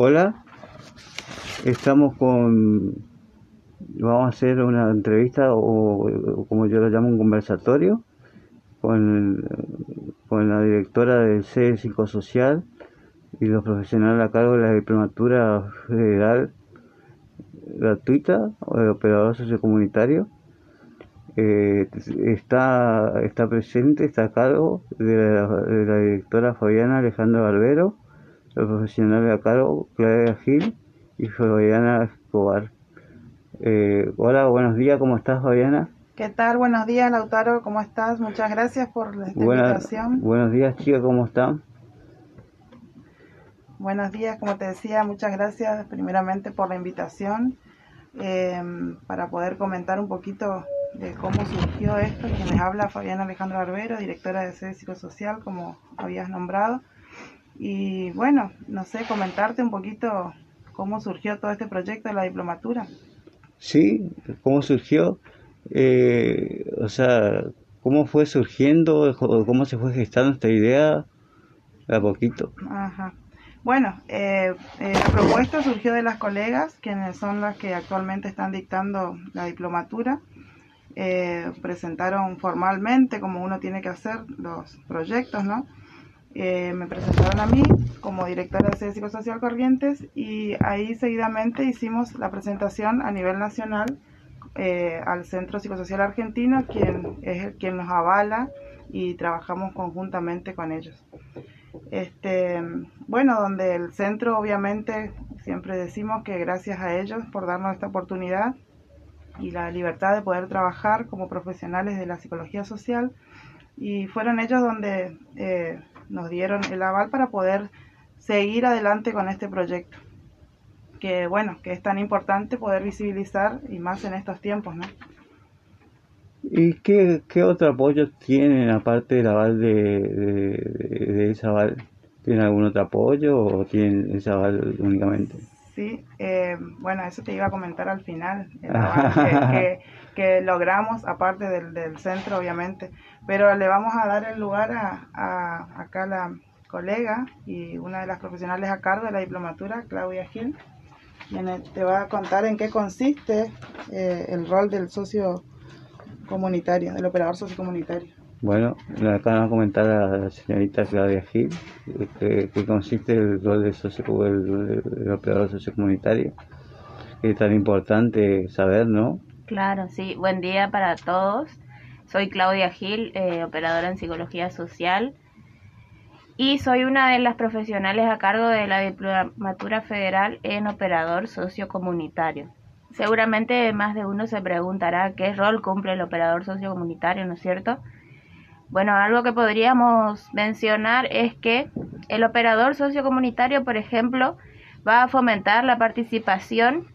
Hola, estamos con, vamos a hacer una entrevista o, como yo lo llamo un conversatorio con, con la directora del C Psicosocial y los profesionales a cargo de la diplomatura federal gratuita o de operador sociocomunitario. Eh, está, está presente, está a cargo de la, de la directora Fabiana Alejandra Barbero los profesionales a cargo, Claudia Gil y Fabiana Escobar. Eh, hola, buenos días, ¿cómo estás Fabiana? ¿Qué tal? Buenos días Lautaro, ¿cómo estás? Muchas gracias por la invitación. Buenos días chicas, ¿cómo están? Buenos días, como te decía, muchas gracias primeramente por la invitación eh, para poder comentar un poquito de cómo surgió esto. Quien les habla Fabiana Alejandra Barbero, directora de Sede Psicosocial, como habías nombrado. Y bueno, no sé, comentarte un poquito cómo surgió todo este proyecto de la diplomatura. Sí, cómo surgió, eh, o sea, cómo fue surgiendo, cómo se fue gestando esta idea a poquito. Ajá. Bueno, eh, eh, la propuesta surgió de las colegas, quienes son las que actualmente están dictando la diplomatura. presentaron formalmente, como uno tiene que hacer, los proyectos, ¿no? Eh, me presentaron a mí como directora de Psicosocial Corrientes y ahí seguidamente hicimos la presentación a nivel nacional eh, al Centro Psicosocial Argentino, quien es el quien nos avala y trabajamos conjuntamente con ellos. Este, bueno, donde el centro obviamente siempre decimos que gracias a ellos por darnos esta oportunidad y la libertad de poder trabajar como profesionales de la psicología social y fueron ellos donde eh, nos dieron el aval para poder seguir adelante con este proyecto. Que bueno, que es tan importante poder visibilizar y más en estos tiempos, ¿no? ¿Y qué, qué otro apoyo tienen aparte del aval de, de, ese aval? ¿Tienen algún otro apoyo o tienen ese aval únicamente? Sí, eh, bueno, eso te iba a comentar al final, el que, que, logramos, aparte del, del centro, obviamente. Pero le vamos a dar el lugar a, a acá la colega y una de las profesionales a cargo de la diplomatura, Claudia Gil, quien te va a contar en qué consiste eh, el rol del socio comunitario, del operador sociocomunitario. Bueno, acá va a comentar a la señorita Claudia Gil qué, consiste el rol del, socio, el, operador sociocomunitario, que es tan importante saber, ¿no? Claro, sí. Buen día para todos. Soy Claudia Gil, eh, operadora en psicología social y soy una de las profesionales a cargo de la diplomatura federal en operador sociocomunitario. Seguramente más de uno se preguntará qué rol cumple el operador sociocomunitario, ¿no es cierto? Bueno, algo que podríamos mencionar es que el operador sociocomunitario, por ejemplo, va a fomentar la participación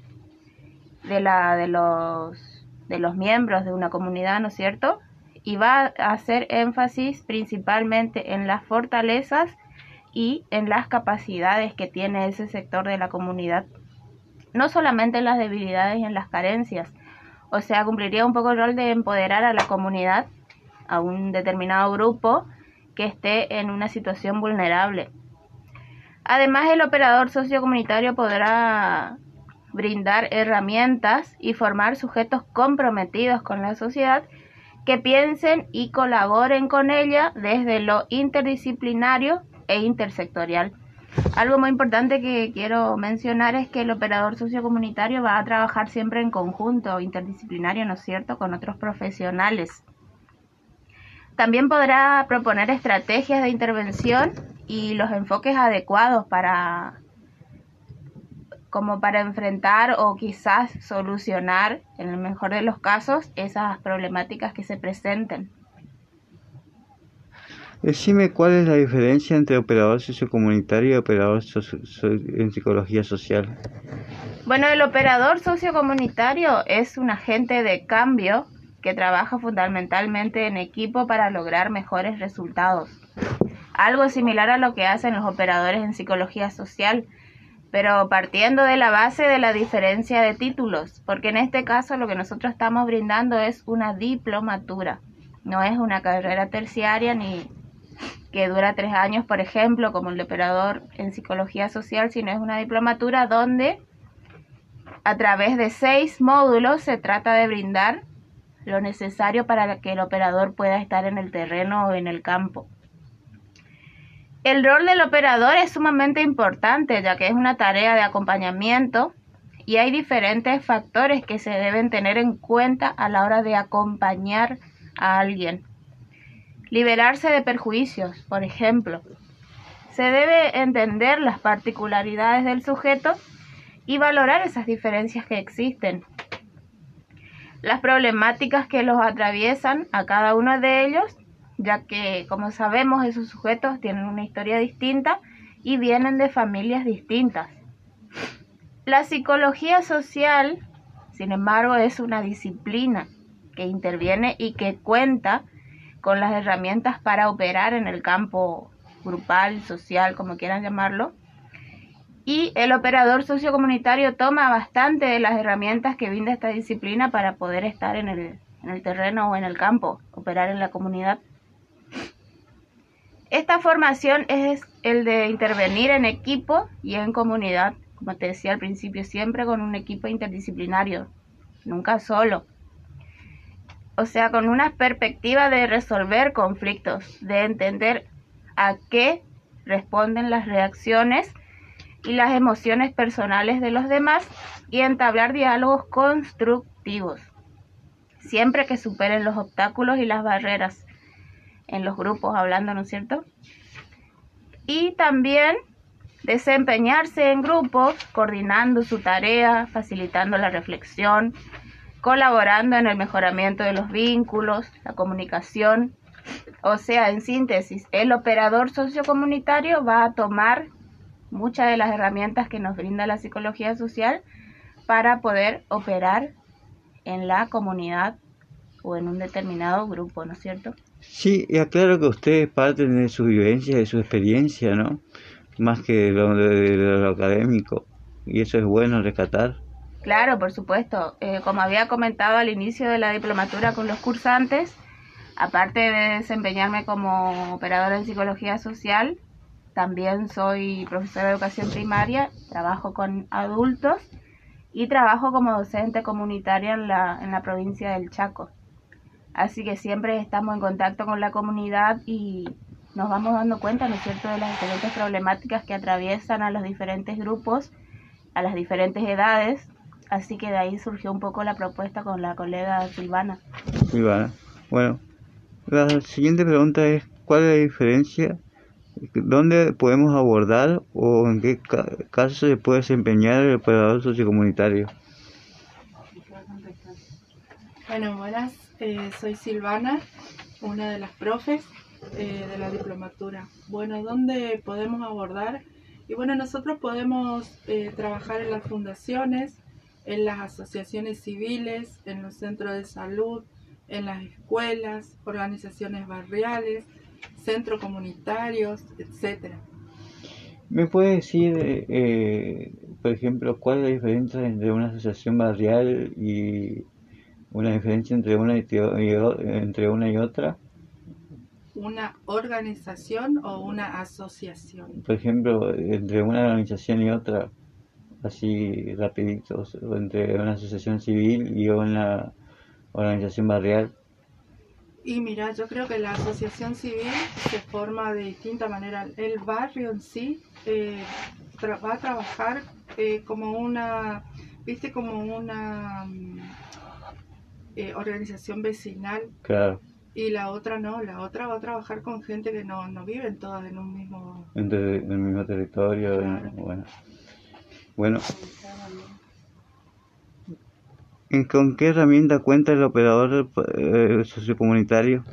de, la, de los de los miembros de una comunidad, ¿no es cierto? Y va a hacer énfasis principalmente en las fortalezas y en las capacidades que tiene ese sector de la comunidad, no solamente en las debilidades y en las carencias. O sea, cumpliría un poco el rol de empoderar a la comunidad, a un determinado grupo que esté en una situación vulnerable. Además, el operador sociocomunitario podrá brindar herramientas y formar sujetos comprometidos con la sociedad que piensen y colaboren con ella desde lo interdisciplinario e intersectorial. Algo muy importante que quiero mencionar es que el operador sociocomunitario va a trabajar siempre en conjunto, interdisciplinario, ¿no es cierto?, con otros profesionales. También podrá proponer estrategias de intervención y los enfoques adecuados para como para enfrentar o quizás solucionar, en el mejor de los casos, esas problemáticas que se presenten. Decime cuál es la diferencia entre operador sociocomunitario y operador en psicología social. Bueno, el operador sociocomunitario es un agente de cambio que trabaja fundamentalmente en equipo para lograr mejores resultados. Algo similar a lo que hacen los operadores en psicología social, pero partiendo de la base de la diferencia de títulos, porque en este caso lo que nosotros estamos brindando es una diplomatura, no es una carrera terciaria ni, que dura tres años, por ejemplo, como el operador en psicología social, sino es una diplomatura donde a través de seis módulos se trata de brindar lo necesario para que el operador pueda estar en el terreno o en el campo. El rol del operador es sumamente importante ya que es una tarea de acompañamiento y hay diferentes factores que se deben tener en cuenta a la hora de acompañar a alguien. Liberarse de perjuicios, por ejemplo. Se debe entender las particularidades del sujeto y valorar esas diferencias que existen. Las problemáticas que los atraviesan a cada uno de ellos, ya que, como sabemos, esos sujetos tienen una historia distinta y vienen de familias distintas. La psicología social, sin embargo, es una disciplina que interviene y que cuenta con las herramientas para operar en el campo grupal, social, como quieran llamarlo. Y el operador sociocomunitario toma bastante de las herramientas que brinda esta disciplina para poder estar en el, en el terreno o en el campo, operar en la comunidad. Esta formación es el de intervenir en equipo y en comunidad como te decía al principio, siempre con un equipo interdisciplinario, nunca solo. O sea, con una perspectiva de resolver conflictos, de entender a qué responden las reacciones y las emociones personales de los demás y entablar diálogos constructivos, siempre que superen los obstáculos y las barreras en los grupos hablando, ¿no es cierto? Y también desempeñarse en grupos, coordinando su tarea, facilitando la reflexión, colaborando en el mejoramiento de los vínculos, la comunicación. O sea, en síntesis, el operador sociocomunitario va a tomar muchas de las herramientas que nos brinda la psicología social para poder operar en la comunidad o en un determinado grupo, ¿no es cierto? Sí, y aclaro que ustedes parten de su vivencia, de su experiencia, ¿no? más que lo, de, lo académico. Y eso es bueno rescatar. Claro, por supuesto. Eh, como había comentado al inicio de la diplomatura con los cursantes, aparte de desempeñarme como operadora en psicología social, también soy profesora de educación primaria, trabajo con adultos y trabajo como docente comunitaria en la, en la provincia del Chaco. Así que siempre estamos en contacto con la comunidad y nos vamos dando cuenta, ¿no es cierto?, de las diferentes problemáticas que atraviesan a los diferentes grupos, a las diferentes edades. Así que de ahí surgió un poco la propuesta con la colega Silvana. Silvana. Bueno, la siguiente pregunta es, ¿cuál es la diferencia? ¿Dónde podemos abordar o en qué caso se puede desempeñar el operador sociocomunitario? Bueno, buenas, eh, soy Silvana, una de las profes eh, de la diplomatura. Bueno, ¿dónde podemos abordar? Y bueno, nosotros podemos eh, trabajar en las fundaciones, en las asociaciones civiles, en los centros de salud, en las escuelas, organizaciones barriales, centros comunitarios, etcétera. ¿Me puede decir, eh, por ejemplo, cuál es la diferencia entre una asociación barrial y una diferencia entre una y, entre una y otra? una organización o una asociación? Por ejemplo, entre una organización y otra, así rapidito, entre una asociación civil y una organización barrial. Y mira, yo creo que la asociación civil se forma de distinta manera. El barrio en sí eh, va a trabajar eh, como una, viste, como una mm, eh, organización vecinal. Claro y la otra no, la otra va a trabajar con gente que no, no viven todas en un mismo... En, el mismo territorio, bueno. Bueno. ¿Con qué herramienta cuenta el operador eh, sociocomunitario?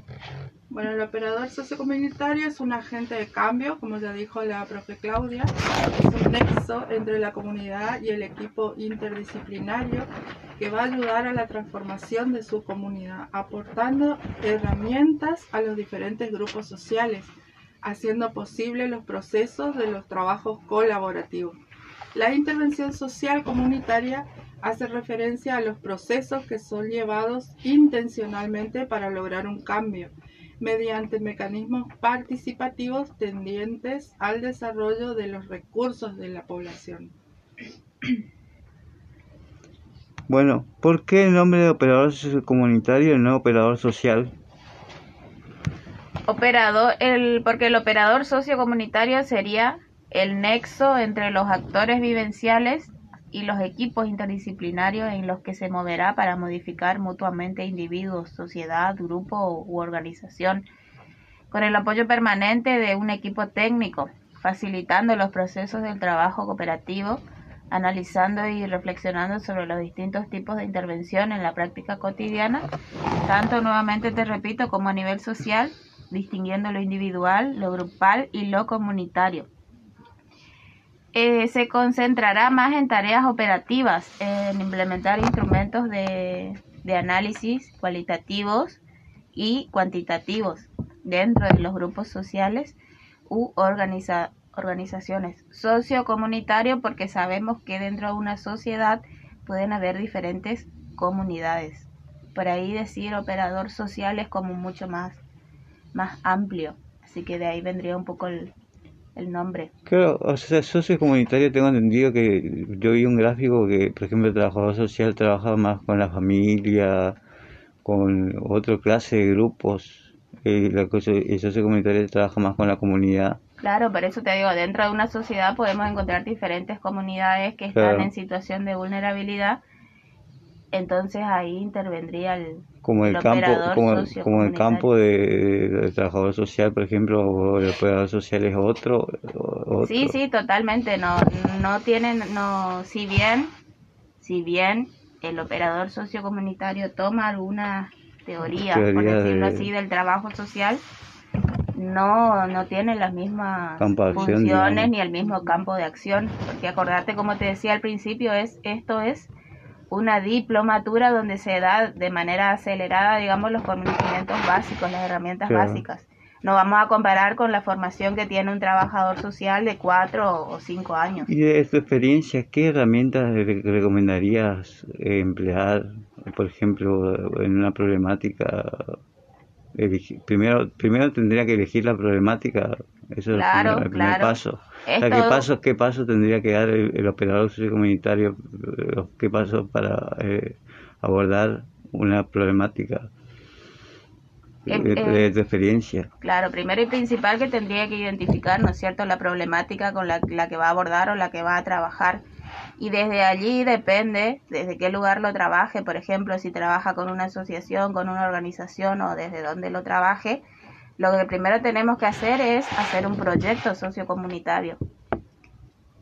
Bueno, el operador sociocomunitario es un agente de cambio, como ya dijo la profe Claudia, es un nexo entre la comunidad y el equipo interdisciplinario que va a ayudar a la transformación de su comunidad, aportando herramientas a los diferentes grupos sociales, haciendo posible los procesos de los trabajos colaborativos. La intervención social comunitaria hace referencia a los procesos que son llevados intencionalmente para lograr un cambio. mediante mecanismos participativos tendientes al desarrollo de los recursos de la población. Bueno, ¿por qué el nombre de operador comunitario y no operador social? Operador, el, porque el operador sociocomunitario sería el nexo entre los actores vivenciales y los equipos interdisciplinarios en los que se moverá para modificar mutuamente individuos, sociedad, grupo u organización, con el apoyo permanente de un equipo técnico, facilitando los procesos del trabajo cooperativo, analizando y reflexionando sobre los distintos tipos de intervención en la práctica cotidiana, tanto nuevamente te repito como a nivel social, distinguiendo lo individual, lo grupal y lo comunitario eh, se concentrará más en tareas operativas, en implementar instrumentos de, análisis cualitativos y cuantitativos dentro de los grupos sociales u organizaciones. Socio-comunitario porque sabemos que dentro de una sociedad pueden haber diferentes comunidades. Por ahí decir operador social es como mucho más, más amplio. Así que de ahí vendría un poco el, el nombre. Claro, o sea, socio comunitario tengo entendido que yo vi un gráfico que, por ejemplo, el trabajador social trabaja más con la familia, con otra clase de grupos, y la cosa, el socio comunitario trabaja más con la comunidad. Claro, por eso te digo, dentro de una sociedad podemos encontrar diferentes comunidades que están en situación de vulnerabilidad entonces ahí intervendría el como el, campo como, el campo de, trabajador social por ejemplo o el operador social es otro, sí sí totalmente no no tienen no si bien si bien el operador sociocomunitario toma alguna teoría, por decirlo así del trabajo social no no tiene las mismas funciones ni el mismo campo de acción porque acordarte como te decía al principio es esto es una diplomatura donde se da de manera acelerada, digamos, los conocimientos básicos, las herramientas básicas. No vamos a comparar con la formación que tiene un trabajador social de cuatro o cinco años. Y de tu experiencia, ¿qué herramientas recomendarías emplear, por ejemplo, en una problemática? Primero, primero tendría que elegir la problemática, eso es el primer, paso. ¿Qué, paso, ¿Qué paso tendría que dar el, operador sociocomunitario? ¿Qué paso para eh, abordar una problemática eh, de, tu experiencia? Claro, primero y principal que tendría que identificar, ¿no es cierto?, la problemática con la, la que va a abordar o la que va a trabajar. Y desde allí depende desde qué lugar lo trabaje, por ejemplo, si trabaja con una asociación, con una organización o desde dónde lo trabaje, lo que primero tenemos que hacer es hacer un proyecto sociocomunitario.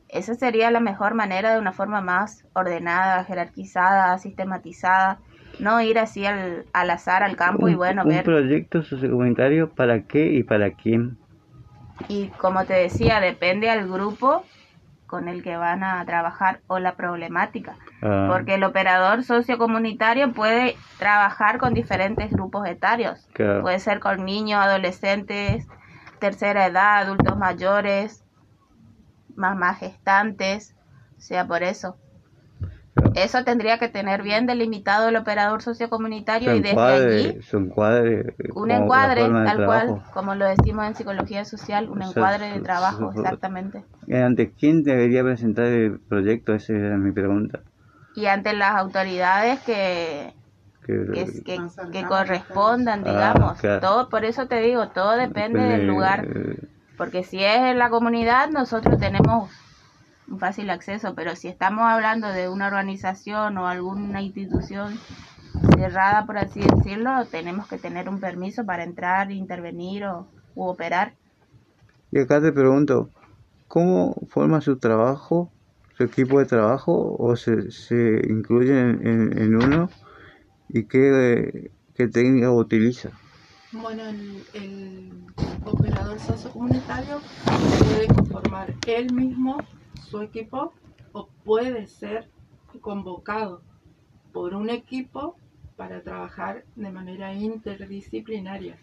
Esa sería la mejor manera de una forma más ordenada, jerarquizada, sistematizada, no ir así al, azar al campo y bueno, ver... ¿Un proyecto sociocomunitario para qué y para quién? Y como te decía, depende al grupo con el que van a trabajar o la problemática. Ah. Porque el operador sociocomunitario puede trabajar con diferentes grupos etarios. Puede ser con niños, adolescentes, tercera edad, adultos mayores, más gestantes, o sea, por eso. Eso tendría que tener bien delimitado el operador sociocomunitario y desde allí un encuadre tal cual, como lo decimos en psicología social, un encuadre de trabajo, exactamente. ¿Ante quién debería presentar el proyecto? Esa era mi pregunta. Y ante las autoridades que que, correspondan, ah, digamos. Todo, por eso te digo, todo depende del lugar. Porque si es en la comunidad, nosotros tenemos un fácil acceso, pero si estamos hablando de una organización o alguna institución cerrada, por así decirlo, tenemos que tener un permiso para entrar, intervenir o u operar. Y acá te pregunto, ¿cómo forma su trabajo, su equipo de trabajo, o se, se incluye en, uno? ¿Y qué, qué técnica utiliza? Bueno, el, el operador sociocomunitario puede conformar él mismo su equipo o puede ser convocado por un equipo para trabajar de manera interdisciplinaria,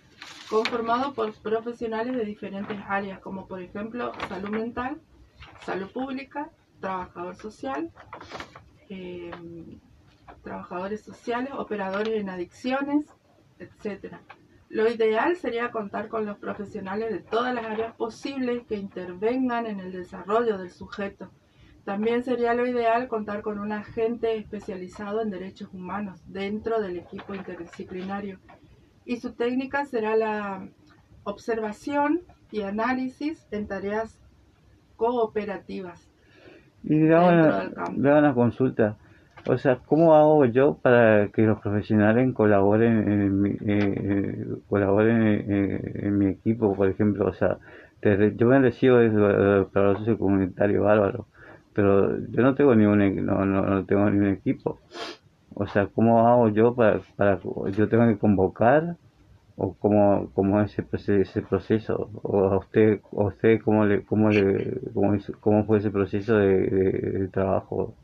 conformado por profesionales de diferentes áreas, como por ejemplo salud mental, salud pública, trabajador social, em, trabajadores sociales, operadores en adicciones, etc. Lo ideal sería contar con los profesionales de todas las áreas posibles que intervengan en el desarrollo del sujeto. También sería lo ideal contar con un agente especializado en derechos humanos dentro del equipo interdisciplinario. Y su técnica será la observación y análisis en tareas cooperativas. Y le hago una, le hago una consulta. O sea, ¿cómo hago yo para que los profesionales colaboren en mi, eh, colaboren en, en mi equipo, por ejemplo? O sea, yo me recibo de de operador sociocomunitario bárbaro, pero yo no tengo ni un, no, no, no tengo ni un equipo. O sea, ¿cómo hago yo para, para yo tengo que convocar o cómo, cómo es ese, ese proceso o a usted, a usted cómo le, cómo le, cómo, fue ese proceso de trabajo?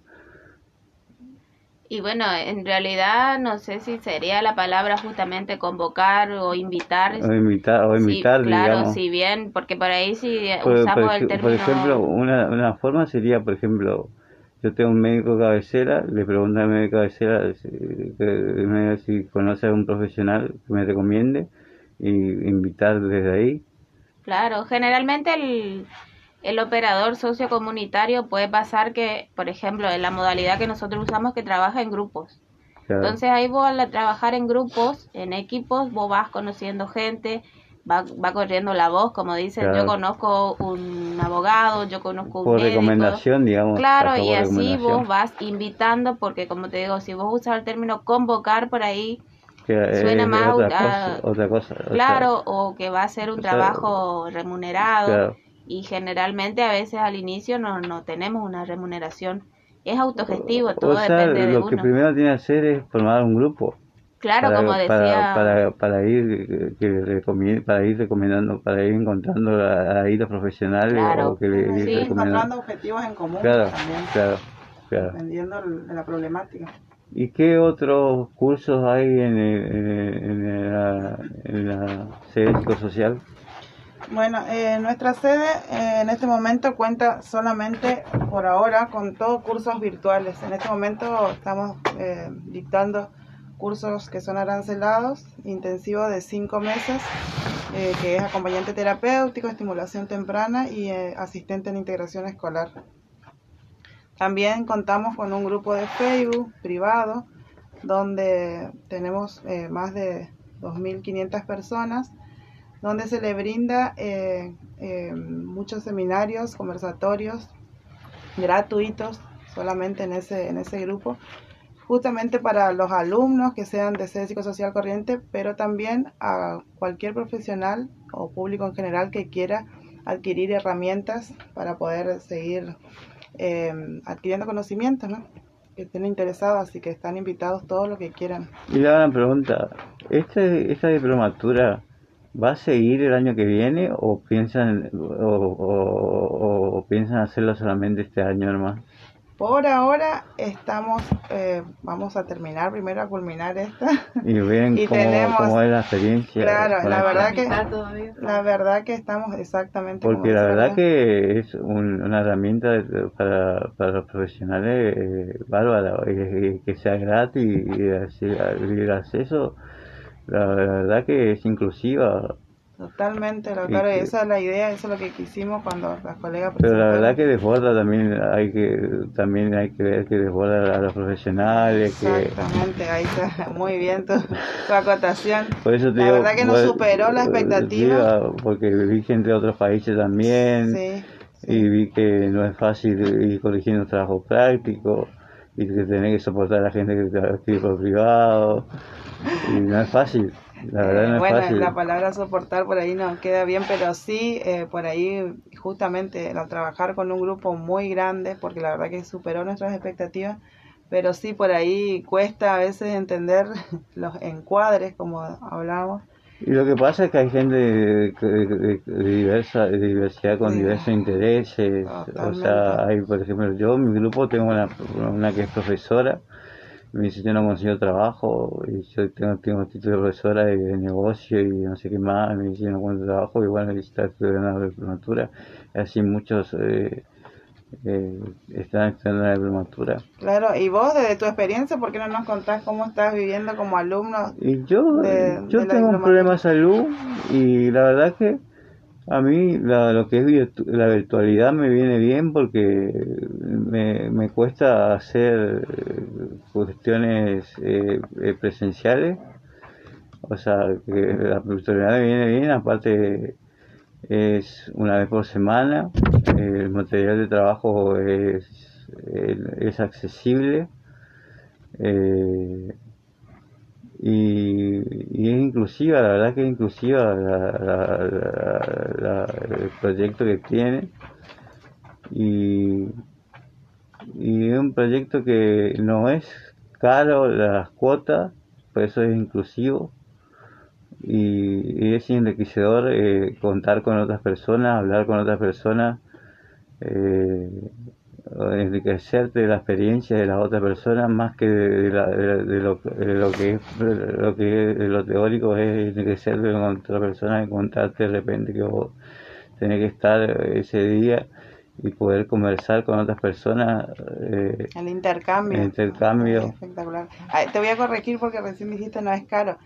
Y bueno, en realidad no sé si sería la palabra justamente convocar o invitar. O invitar, o Sí, invitar, claro, digamos. si bien, porque por ahí si Por, usamos por el término... por ejemplo, una, una forma sería, por ejemplo, yo tengo un médico cabecera, le pregunto al médico cabecera si, que si conoce a un profesional que me recomiende y invitar desde ahí. Claro, generalmente el, el operador sociocomunitario puede pasar que, por ejemplo, en la modalidad que nosotros usamos que trabaja en grupos. Claro. Entonces ahí vos al trabajar en grupos, en equipos, vos vas conociendo gente, va, va corriendo la voz, como dicen, Claro. yo conozco un abogado, yo conozco un por médico. recomendación, digamos. Claro, y así vos vas invitando, porque como te digo, si vos usas el término convocar por ahí, que suena más otra a- cosa, otra cosa. o sea, claro, o que va a ser un o sea, trabajo remunerado, claro. Y generalmente a veces al inicio no, no tenemos una remuneración. Es autogestivo, todo o sea, depende de lo que primero tiene que hacer es formar un grupo. Claro, para, como decía... para, para, para ir que para ir recomendando para ir encontrando a- ahí los profesionales Claro. o que le ir Sí, encontrando objetivos en común claro también, claro claro dependiendo de la problemática. y qué otros cursos hay en, el- en, el- en la, en la sede psicosocial Bueno, eh, nuestra sede eh, en este momento cuenta solamente por ahora con todos cursos virtuales. En este momento estamos eh, dictando cursos que son arancelados, intensivos de cinco meses, eh, que es acompañante terapéutico, estimulación temprana y eh, asistente en integración escolar. También contamos con un grupo de Facebook privado donde tenemos más de 2.500 personas donde se le brinda eh, eh, muchos seminarios, conversatorios gratuitos solamente en ese, en ese grupo, justamente para los alumnos que sean de sede psicosocial corriente, pero también a cualquier profesional o público en general que quiera adquirir herramientas para poder seguir eh, adquiriendo conocimientos, ¿no? que estén interesados, así que están invitados todos los que quieran. y una pregunta este, esta diplomatura va a seguir el año que viene o piensan o, o- o piensan hacerlo solamente este año nomás Por ahora estamos, eh, vamos a terminar primero a culminar esta. y ven Y cómo, tenemos- cómo es la experiencia Claro, la verdad que- todavía. La verdad que estamos exactamente como Porque la verdad que es un- una herramienta para, para los profesionales eh, bárbara, y- y que sea gratis y, así- y el acceso, la, verdad que es inclusiva, Totalmente, lo Y que- esa es la idea, eso es lo que quisimos cuando las colegas pero la verdad que desborda también, hay que también hay que ver que desborda a los profesionales, que Exactamente, ahí está muy bien tu, tu acotación. por eso te La digo, verdad que nos pues, superó la eh, expectativa. digo, porque vi gente de otros países también, Sí, y vi que no es fácil ir corrigiendo trabajo práctico y que tenés que soportar a la gente que te escribe por privado y no es fácil la verdad no es bueno, fácil la palabra soportar por ahí no queda bien, pero sí, eh, por ahí justamente al trabajar con un grupo muy grande, porque la verdad que superó nuestras expectativas, pero sí por ahí cuesta a veces entender los encuadres, como hablábamos. Y lo que pasa es que hay gente de, de- de- diversa de diversidad con diversos intereses. O sea hay por ejemplo yo en mi grupo tengo una, una que es profesora. Me dice yo no consigo trabajo y yo tengo, tengo título de profesora de, de negocio y no sé qué más me dice yo no encuentro trabajo y bueno está estudiando la diplomatura y así muchos eh, eh, están en la diplomatura. Claro, y vos desde tu experiencia, ¿por qué no nos contás cómo estás viviendo como alumno? Y yo, de- yo de tengo un problema de salud y la verdad que a mí la- lo que es virtu- la virtualidad me viene bien porque me, me cuesta hacer eh, cuestiones eh, eh, presenciales. O sea, que la virtualidad me viene bien, aparte es una vez por semana, el material de trabajo es, es accesible. eh, y, es inclusiva, la verdad que es inclusiva el proyecto que tiene y, y es un proyecto que no es caro las cuotas, por eso es inclusivo y, y es enriquecedor eh, contar con otras personas, hablar con otras personas, eh, enriquecerte de la experiencia de las otras personas más que de, la- de- de lo, de lo que es lo que lo teórico es enriquecerte con otra persona y contarte de repente que vos tenés que estar ese día y poder conversar con otras personas eh, El intercambio. El intercambio. Espectacular. Ay, te voy a corregir porque recién dijiste no es caro.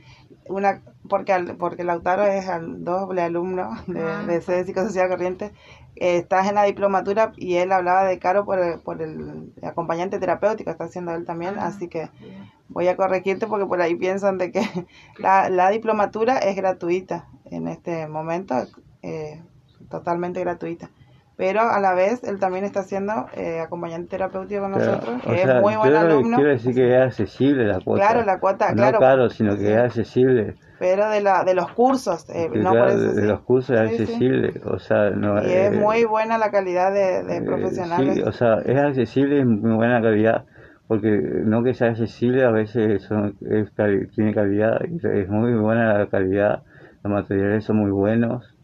Una, porque, al- porque Lautaro es al doble alumno de, Ah. de sede psicosocial corriente. Eh, estás en la diplomatura y él hablaba de caro por el, por el acompañante terapéutico, está haciendo él también, Ah, así que bien. voy a corregirte porque por ahí piensan de que la, la diplomatura es gratuita en este momento, eh, totalmente gratuita. Pero a la vez él también está haciendo eh, acompañante terapéutico con nosotros, o que sea, es muy buen alumno. quiero decir que es accesible la cuota. Claro, la cuota, no claro. caro, sino que es accesible. Pero de, la, de los cursos, eh, no claro, por eso. de, sí. los cursos es Sí, sí. accesible, o sea, no Y es eh, muy buena la calidad de, de eh, profesionales. sí, o sea, es accesible y muy buena calidad, porque no que sea accesible, a veces son, es tiene calidad, es muy buena la calidad, los materiales son muy buenos,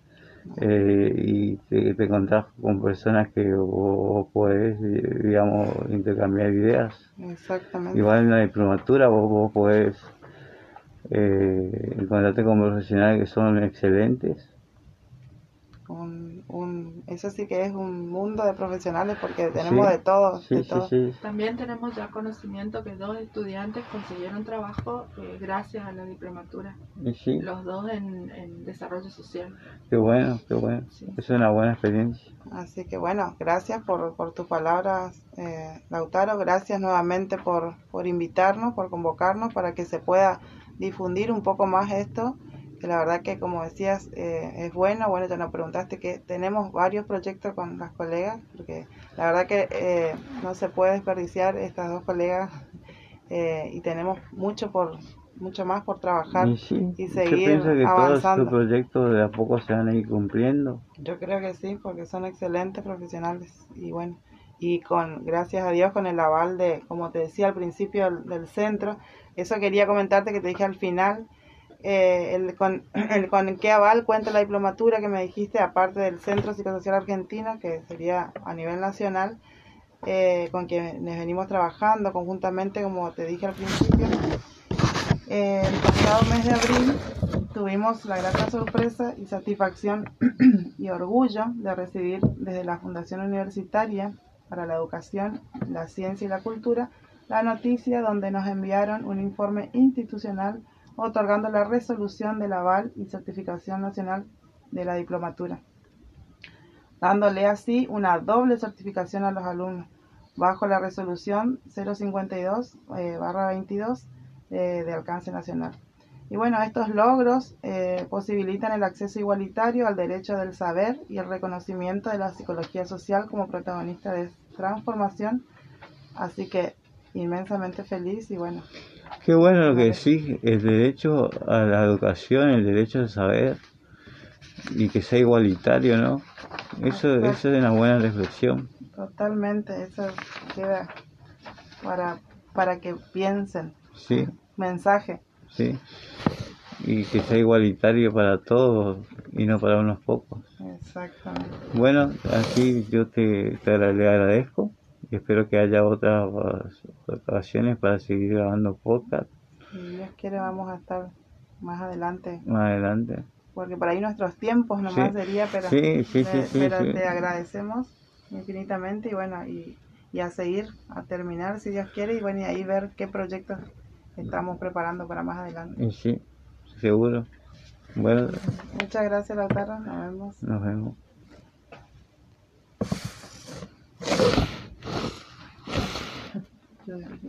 eh, y te, te encontrás con personas que vos podés, digamos, intercambiar ideas. Exactamente. Igual en la diplomatura vos, vos podés eh, encontrarte con profesionales que son excelentes. Un, un, eso sí que es un mundo de profesionales porque tenemos Sí, de todo. Sí, de sí, todo. sí. También tenemos ya conocimiento que dos estudiantes consiguieron trabajo eh, gracias a la diplomatura, Y sí, los dos en, en desarrollo social. qué bueno, qué bueno. Sí. Es una buena experiencia. Así que bueno, gracias por, por tus palabras, eh, Lautaro. Gracias nuevamente por, por invitarnos, por convocarnos para que se pueda difundir un poco más esto. Que la verdad que como decías eh, es bueno. Bueno, ya nos preguntaste que tenemos varios proyectos con las colegas, porque la verdad que eh, no se puede desperdiciar estas dos colegas eh, y tenemos mucho por mucho más por trabajar. Y sí, y seguir que todos avanzando. estos proyectos de a poco se van a ir cumpliendo. Yo creo que sí, porque son excelentes profesionales y bueno, y con gracias a Dios con el aval de, como te decía al principio del, del centro, eso quería comentarte que te dije al final, eh, el, con, el con qué aval cuenta la diplomatura que me dijiste, aparte del Centro Psicosocial Argentino, que sería a nivel nacional, eh, con quienes venimos trabajando conjuntamente, como te dije al principio. Eh, el pasado mes de abril tuvimos la grata sorpresa y satisfacción y orgullo de recibir desde la Fundación Universitaria para la Educación, la Ciencia y la Cultura la noticia donde nos enviaron un informe institucional otorgando la resolución del aval y certificación nacional de la diplomatura, dándole así una doble certificación a los alumnos bajo la resolución 052 eh, barra 22 eh, de alcance nacional. Y bueno, estos logros eh, posibilitan el acceso igualitario al derecho del saber y el reconocimiento de la psicología social como protagonista de transformación. Así que inmensamente feliz y bueno, Qué bueno lo que decís, el derecho a la educación, el derecho al saber y que sea igualitario, ¿no? Eso, eso es una buena reflexión. totalmente eso queda para, para que piensen. Sí, Mensaje. sí. Y que sea igualitario para todos y no para unos pocos. Exactamente. Bueno, así yo te, te agradezco espero que haya otras, otras ocasiones para seguir grabando podcast. Si Dios quiere, vamos a estar más adelante. Más adelante. Porque por ahí nuestros tiempos nomás sí. sería, pero, sí, sí, te, pero te agradecemos infinitamente y bueno, y, y, a seguir, a terminar si Dios quiere y bueno, y ahí ver qué proyectos estamos preparando para más adelante. Sí, seguro. Bueno. Muchas gracias, Lautaro. Nos vemos. Nos vemos. 真的。